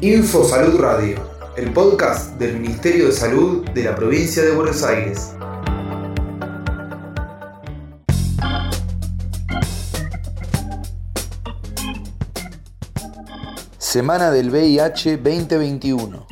Info Salud Radio, el podcast del Ministerio de Salud de la provincia de Buenos Aires. Semana del VIH 2021.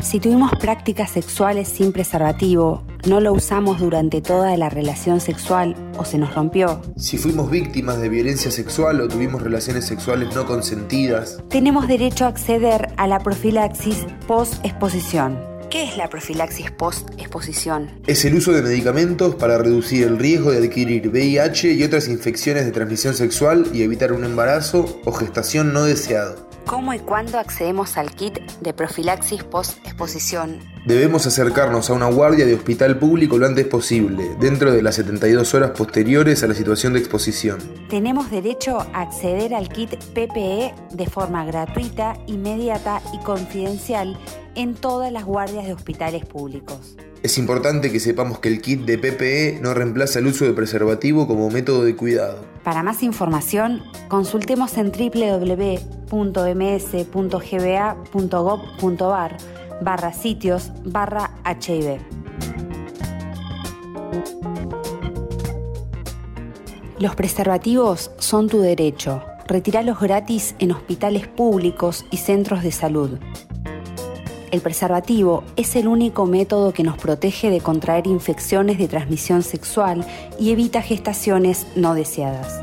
Si tuvimos prácticas sexuales sin preservativo, no lo usamos durante toda la relación sexual o se nos rompió. Si fuimos víctimas de violencia sexual o tuvimos relaciones sexuales no consentidas, tenemos derecho a acceder a la profilaxis post-exposición. ¿Qué es la profilaxis post-exposición? Es el uso de medicamentos para reducir el riesgo de adquirir VIH y otras infecciones de transmisión sexual y evitar un embarazo o gestación no deseado. ¿Cómo y cuándo accedemos al kit de profilaxis post-exposición? Debemos acercarnos a una guardia de hospital público lo antes posible, dentro de las 72 horas posteriores a la situación de exposición. Tenemos derecho a acceder al kit PPE de forma gratuita, inmediata y confidencial en todas las guardias de hospitales públicos. Es importante que sepamos que el kit de PPE no reemplaza el uso de preservativo como método de cuidado. Para más información, consultemos en www.ms.gba.gov.ar barra sitios barra HIV. Los preservativos son tu derecho. Retíralos gratis en hospitales públicos y centros de salud. El preservativo es el único método que nos protege de contraer infecciones de transmisión sexual y evita gestaciones no deseadas.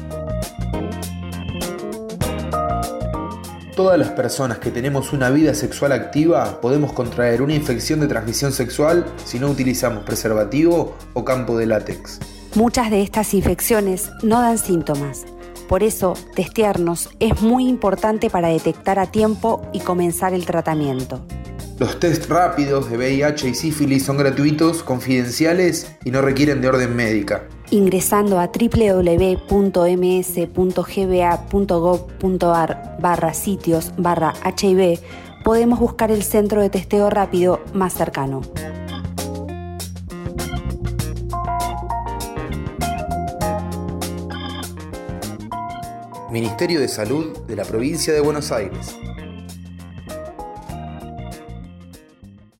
Todas las personas que tenemos una vida sexual activa podemos contraer una infección de transmisión sexual si no utilizamos preservativo o campo de látex. Muchas de estas infecciones no dan síntomas. Por eso, testearnos es muy importante para detectar a tiempo y comenzar el tratamiento. Los test rápidos de VIH y sífilis son gratuitos, confidenciales y no requieren de orden médica. Ingresando a www.ms.gba.gov.ar barra sitios barra HIV podemos buscar el centro de testeo rápido más cercano. Ministerio de Salud de la Provincia de Buenos Aires.